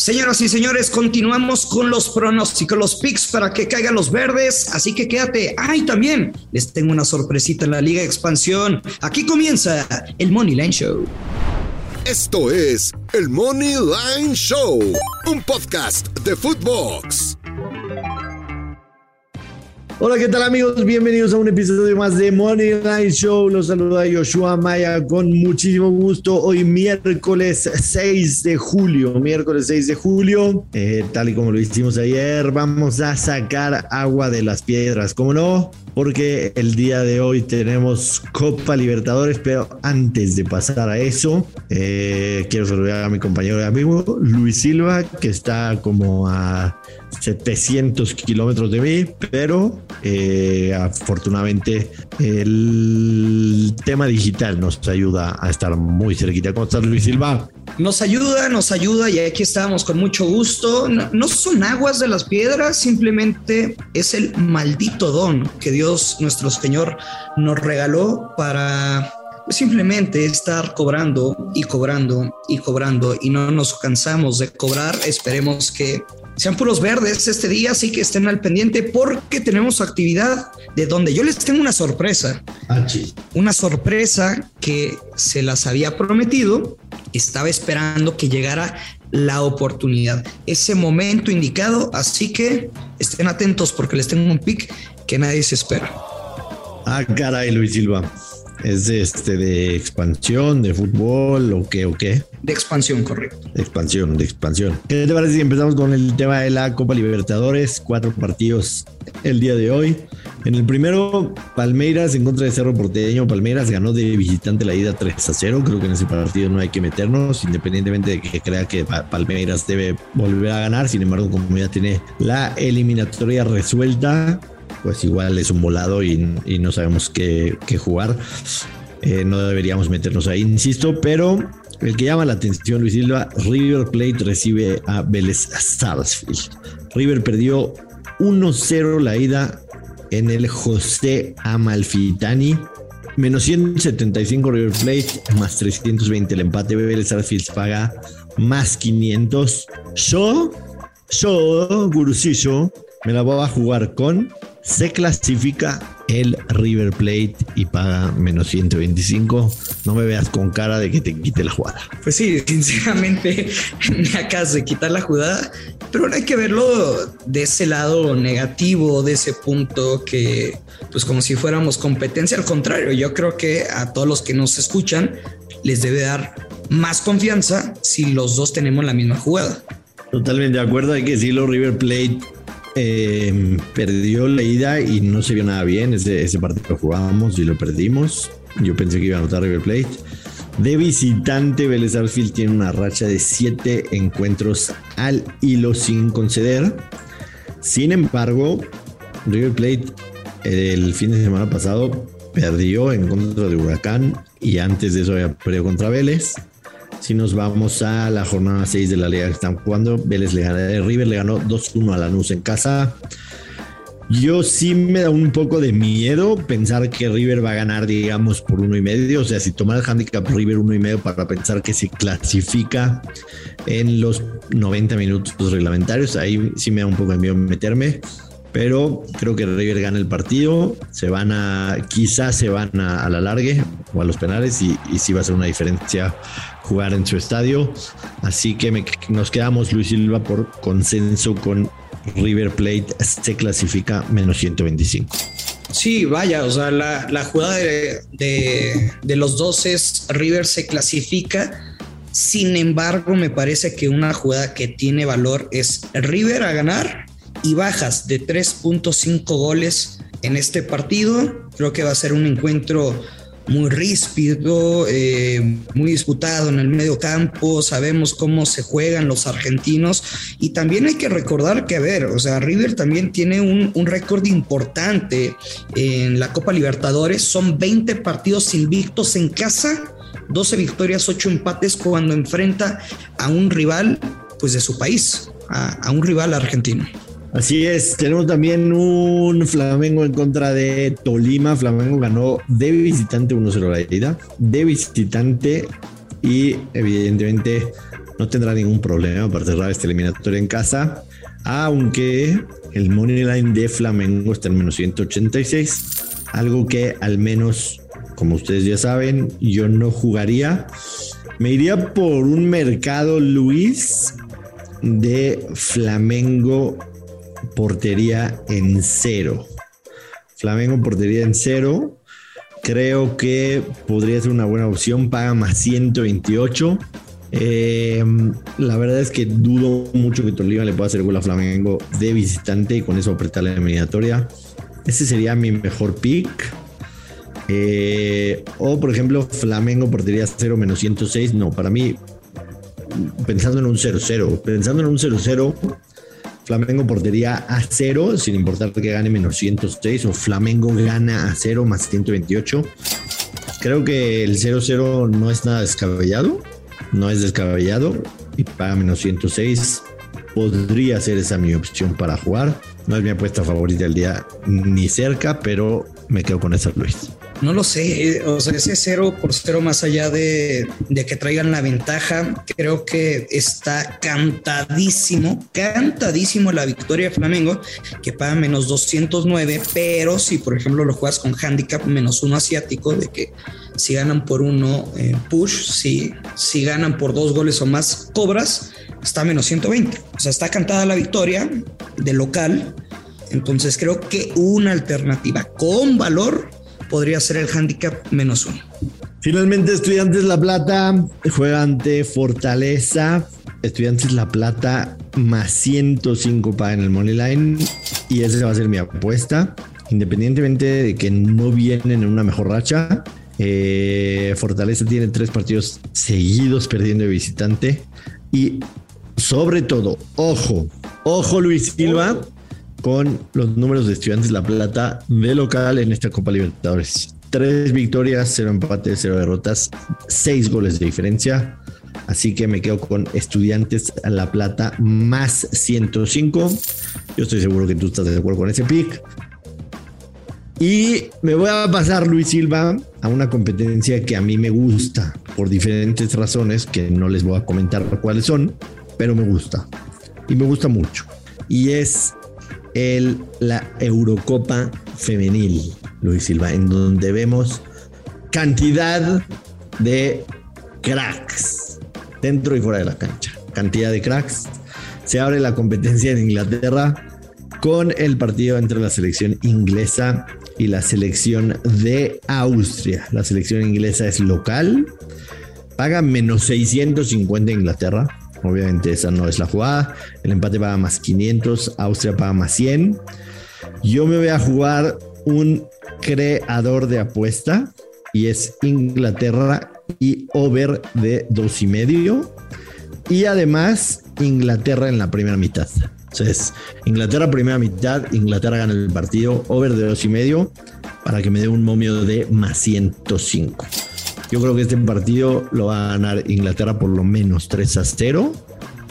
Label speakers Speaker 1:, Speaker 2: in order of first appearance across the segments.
Speaker 1: Señoras y señores, continuamos con los pronósticos, los picks para que caigan los verdes. Así que quédate. Ay, también les tengo una sorpresita en la Liga Expansión. Aquí comienza el Money Line Show.
Speaker 2: Esto es el Money Line Show, un podcast de Footbox.
Speaker 3: Hola, ¿qué tal amigos? Bienvenidos a un episodio más de Money Line Show. Los saluda Joshua Maya con muchísimo gusto. Hoy miércoles 6 de julio, miércoles 6 de julio, eh, tal y como lo hicimos ayer, vamos a sacar agua de las piedras. ¿Cómo no? Porque el día de hoy tenemos Copa Libertadores, pero antes de pasar a eso, eh, quiero saludar a mi compañero y amigo Luis Silva, que está como a 700 kilómetros de mí, pero eh, afortunadamente el tema digital nos ayuda a estar muy cerquita. ¿Cómo estás, Luis Silva?
Speaker 1: Nos ayuda, nos ayuda y aquí estamos con mucho gusto. No, son aguas de las piedras, simplemente es el maldito don que Dios nuestro Señor nos regaló para simplemente estar cobrando y cobrando y cobrando y no nos cansamos de cobrar. Esperemos que sean puros verdes este día, así que estén al pendiente porque tenemos actividad de donde yo les tengo una sorpresa.
Speaker 3: Ah,
Speaker 1: una sorpresa que se las había prometido, estaba esperando que llegara la oportunidad, ese momento indicado, así que estén atentos porque les tengo un pick que nadie se espera.
Speaker 3: Ah, caray, Luis Silva. ¿Es de, este, de expansión, de fútbol o qué o qué?
Speaker 1: De expansión, correcto.
Speaker 3: De expansión, de expansión. ¿Qué te parece si empezamos con el tema de la Copa Libertadores? Cuatro partidos el día de hoy. En el primero, Palmeiras en contra de Cerro Porteño. Palmeiras ganó de visitante la ida 3 a 0. Creo que en ese partido no hay que meternos, independientemente de que crea que Palmeiras debe volver a ganar. Sin embargo, como ya tiene la eliminatoria resuelta, pues igual es un volado y, no sabemos qué, jugar. Eh, no deberíamos meternos ahí, insisto, pero el que llama la atención, Luis Silva, River Plate recibe a Vélez Sarsfield. River perdió 1-0 la ida en el José Amalfitani. Menos 175 River Plate, más 320 el empate. Vélez Sarsfield paga más 500. Yo, yo, Gurusillo, me la voy a jugar con se clasifica el River Plate y paga menos 125. No me veas con cara de que te quite la jugada.
Speaker 1: Pues sí, sinceramente me acabas de quitar la jugada, pero no hay que verlo de ese lado negativo, de ese punto que, pues como si fuéramos competencia. Al contrario, yo creo que a todos los que nos escuchan les debe dar más confianza si los dos tenemos la misma jugada.
Speaker 3: Totalmente de acuerdo, hay que decirlo, River Plate eh, perdió la ida y no se vio nada bien. Ese, ese partido jugábamos y lo perdimos. Yo pensé que iba a anotar River Plate. De visitante, Vélez Arfield tiene una racha de 7 encuentros al hilo sin conceder. Sin embargo, River Plate el fin de semana pasado perdió en contra de Huracán y antes de eso había perdido contra Vélez. Si nos vamos a la jornada 6 de la liga que están jugando, Vélez le ganó, River le ganó 2-1 a Lanús en casa. Yo sí me da un poco de miedo pensar que River va a ganar, digamos, por uno y medio. O sea, si tomar el handicap River uno y medio para pensar que se clasifica en los 90 minutos reglamentarios, ahí sí me da un poco de miedo meterme. Pero creo que River gana el partido. Se van a, quizás se van a, la largue o a los penales y, y sí va a ser una diferencia jugar en su estadio. Así que nos quedamos, Luis Silva, por consenso con River Plate. Se clasifica menos 125.
Speaker 1: Sí, vaya, o sea, la, jugada de, de, los dos es River se clasifica. Sin embargo, me parece que una jugada que tiene valor es River a ganar y bajas de 3.5 goles en este partido. Creo que va a ser un encuentro muy ríspido, eh, muy disputado en el medio campo, sabemos cómo se juegan los argentinos y también hay que recordar que, a ver, o sea, River también tiene un, un récord importante en la Copa Libertadores, son 20 partidos invictos en casa, 12 victorias, 8 empates cuando enfrenta a un rival pues de su país, a, a un rival argentino.
Speaker 3: Así es, tenemos también un Flamengo en contra de Tolima. Flamengo ganó de visitante 1-0 la ida, de visitante y evidentemente no tendrá ningún problema para cerrar esta eliminatoria en casa, aunque el money line de Flamengo está en menos 186, algo que al menos, como ustedes ya saben, yo no jugaría. Me iría por un mercado Luis de Flamengo portería en cero. Flamengo portería en cero. Creo que podría ser una buena opción. Paga más 128. Eh, la verdad es que dudo mucho que Tolima le pueda hacer gol a Flamengo de visitante y con eso apretar la eliminatoria. Ese sería mi mejor pick. Eh, o por ejemplo, Flamengo portería 0 menos 106. No, para mí, pensando en un 0-0, pensando en un 0-0, Flamengo portería a 0, sin importar que gane menos 106, o Flamengo gana a 0 más 128. Creo que el 0-0 no es nada descabellado, no es descabellado y paga menos 106. Podría ser esa mi opción para jugar. No es mi apuesta favorita del día ni cerca, pero me quedo con esa Luis.
Speaker 1: No lo sé, eh, o sea, ese cero por cero más allá de, que traigan la ventaja, creo que está cantadísimo, cantadísimo la victoria de Flamengo, que paga menos 209, pero si por ejemplo lo juegas con handicap menos uno asiático, de que si ganan por uno eh, push, si, si ganan por dos goles o más cobras, está menos 120. O sea, está cantada la victoria de local. Entonces creo que una alternativa con valor podría ser el handicap menos uno.
Speaker 3: Finalmente, Estudiantes La Plata juega ante Fortaleza. Estudiantes La Plata más 105 para en el Money Line. Y esa va a ser mi apuesta. Independientemente de que no vienen en una mejor racha, eh, Fortaleza tiene tres partidos seguidos perdiendo de visitante. Y sobre todo, ojo, ojo Luis Silva, con los números de Estudiantes La Plata de local en esta Copa Libertadores. Tres victorias, cero empates, cero derrotas, seis goles de diferencia. Así que me quedo con Estudiantes La Plata más 105. Yo estoy seguro que tú estás de acuerdo con ese pick. Y me voy a pasar, Luis Silva, a una competencia que a mí me gusta por diferentes razones que no les voy a comentar cuáles son, pero me gusta. Y me gusta mucho. Y es el, la Eurocopa Femenil, Luis Silva, en donde vemos cantidad de cracks dentro y fuera de la cancha. Cantidad de cracks. Se abre la competencia en Inglaterra con el partido entre la selección inglesa y la selección de Austria. La selección inglesa es local. Paga menos 650 Inglaterra Obviamente esa no es la jugada. El empate paga más 500, Austria paga más 100. Yo me voy a jugar un creador de apuesta y es Inglaterra y over de dos y medio. Y además Inglaterra en la primera mitad. Entonces, Inglaterra primera mitad, Inglaterra gana el partido, over de dos y medio, para que me dé un momio de más 105. Yo creo que este partido lo va a ganar Inglaterra por lo menos 3 a 0,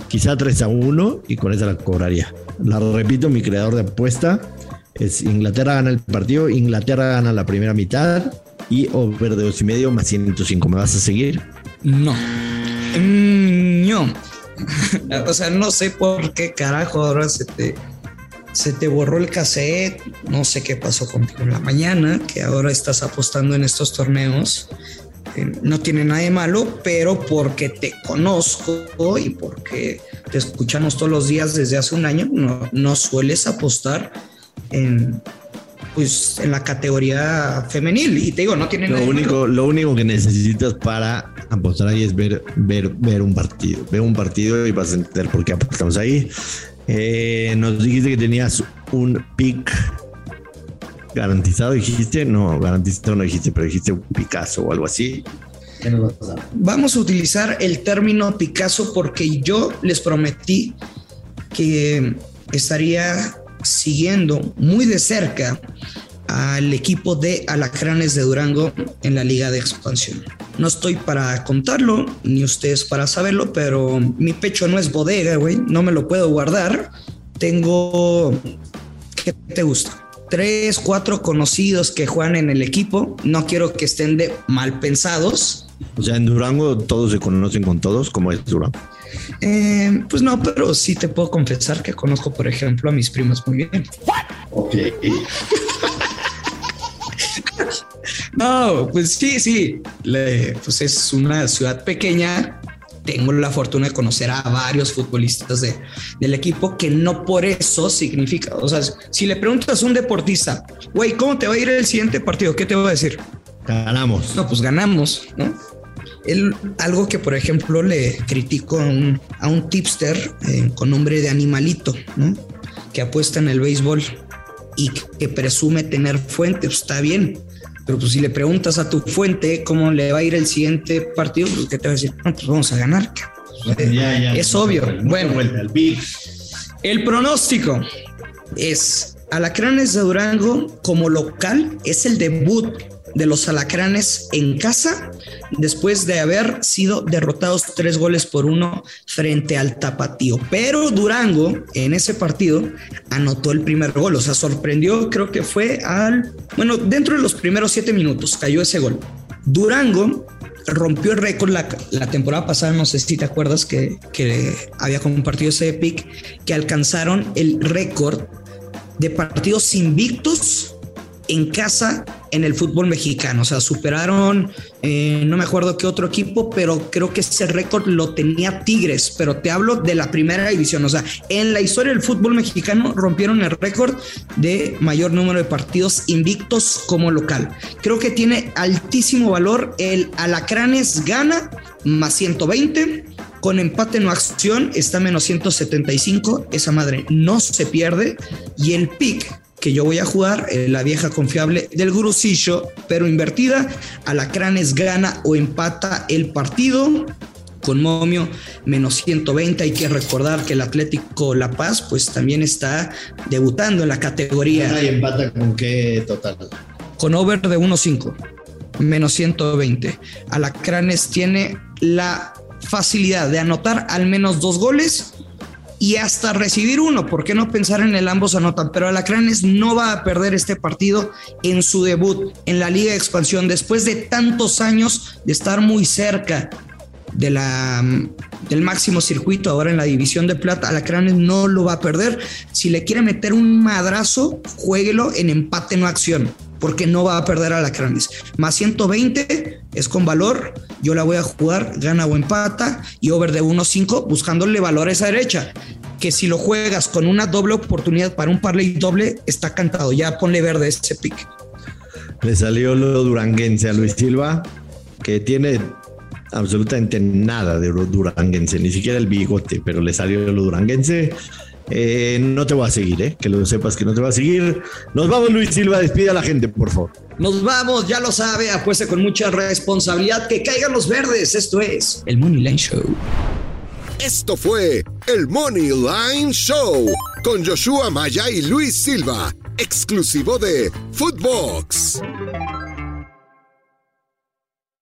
Speaker 3: quizá 3 a 1 y con esa la cobraría. La repito, mi creador de apuesta es Inglaterra gana el partido, Inglaterra gana la primera mitad y over de 2 y medio más 105. ¿Me vas a seguir?
Speaker 1: No. Mm, no. o sea, no sé por qué carajo ahora se te, se te borró el cassette. No sé qué pasó contigo en la mañana, que ahora estás apostando en estos torneos no tiene nada de malo, pero porque te conozco y porque te escuchamos todos los días desde hace un año, no, sueles apostar en, pues, en la categoría femenil. Y te digo, no tiene
Speaker 3: lo
Speaker 1: nada
Speaker 3: único,
Speaker 1: de malo.
Speaker 3: Lo único que necesitas para apostar ahí es ver, ver, ver un partido. Ver un partido y vas a entender por qué apostamos ahí. Eh, nos dijiste que tenías un pick garantizado dijiste, no, garantizado no dijiste, pero dijiste Picasso o algo así.
Speaker 1: Vamos a utilizar el término Picasso porque yo les prometí que estaría siguiendo muy de cerca al equipo de Alacranes de Durango en la Liga de Expansión. No estoy para contarlo, ni ustedes para saberlo, pero mi pecho no es bodega, güey, no me lo puedo guardar. Tengo... ¿Qué te gusta? Tres, cuatro conocidos que juegan en el equipo. No quiero que estén de mal pensados.
Speaker 3: O sea, en Durango todos se conocen con todos, como es Durango.
Speaker 1: Eh, pues no, pero sí te puedo confesar que conozco, por ejemplo, a mis primos muy bien.
Speaker 3: Ok.
Speaker 1: no, pues sí, sí. pues es una ciudad pequeña. Tengo la fortuna de conocer a varios futbolistas de, del equipo que no por eso significa. O sea, si le preguntas a un deportista, güey, ¿cómo te va a ir el siguiente partido? ¿Qué te va a decir?
Speaker 3: Ganamos.
Speaker 1: No, pues ganamos, ¿no? algo que, por ejemplo, le critico a un, a un tipster eh, con nombre de Animalito, ¿no? que apuesta en el béisbol y que, presume tener fuente, pues está bien. Pero pues si le preguntas a tu fuente cómo le va a ir el siguiente partido, pues ¿qué te va a decir? No, pues vamos a ganar. es obvio. bueno, el pronóstico es Alacranes de Durango como local es el debut de los alacranes en casa después de haber sido derrotados tres goles por uno frente al tapatío. Pero Durango en ese partido anotó el primer gol, o sea, sorprendió, creo que fue al, bueno, dentro de los primeros siete minutos cayó ese gol. Durango rompió el récord la, temporada pasada, no sé si te acuerdas que, que había compartido ese pick, que alcanzaron el récord de partidos invictos en casa en el fútbol mexicano. O sea, superaron, eh, no me acuerdo qué otro equipo, pero creo que ese récord lo tenía Tigres, pero te hablo de la primera división. O sea, en la historia del fútbol mexicano rompieron el récord de mayor número de partidos invictos como local. Creo que tiene altísimo valor el Alacranes gana más 120. Con empate no acción está menos 175. Esa madre no se pierde. Y el pick que yo voy a jugar, eh, la vieja confiable del Gurusillo, pero invertida. Alacranes gana o empata el partido con momio menos 120. Hay que recordar que el Atlético La Paz, pues también está debutando en la categoría.
Speaker 3: ¿Y empata con qué total?
Speaker 1: Con over de 1.5, menos 120. Alacranes tiene la facilidad de anotar al menos dos goles y hasta recibir uno. ¿Por qué no pensar en el ambos anotan? Pero Alacranes no va a perder este partido en su debut en la Liga de Expansión después de tantos años de estar muy cerca de la, del máximo circuito ahora en la división de plata. Alacranes no lo va a perder. Si le quiere meter un madrazo, jueguelo en empate no acción porque no va a perder Alacranes. Más 120 es con valor. Yo la voy a jugar, gana o empata y over de 1.5 buscándole valor a esa derecha. Que si lo juegas con una doble oportunidad para un parlay doble, está cantado. Ya ponle verde ese pick.
Speaker 3: Le salió lo duranguense a Luis Silva, que tiene absolutamente nada de duranguense, ni siquiera el bigote, pero le salió lo duranguense. Eh, no te voy a seguir, ¿eh? que lo sepas que no te voy a seguir. Nos vamos, Luis Silva, despide a la gente, por favor.
Speaker 1: Nos vamos, ya lo sabe, apuesta con mucha responsabilidad. Que caigan los verdes. Esto es el Money Line Show.
Speaker 2: Esto fue el Money Line Show con Joshua Maya y Luis Silva, exclusivo de Footbox.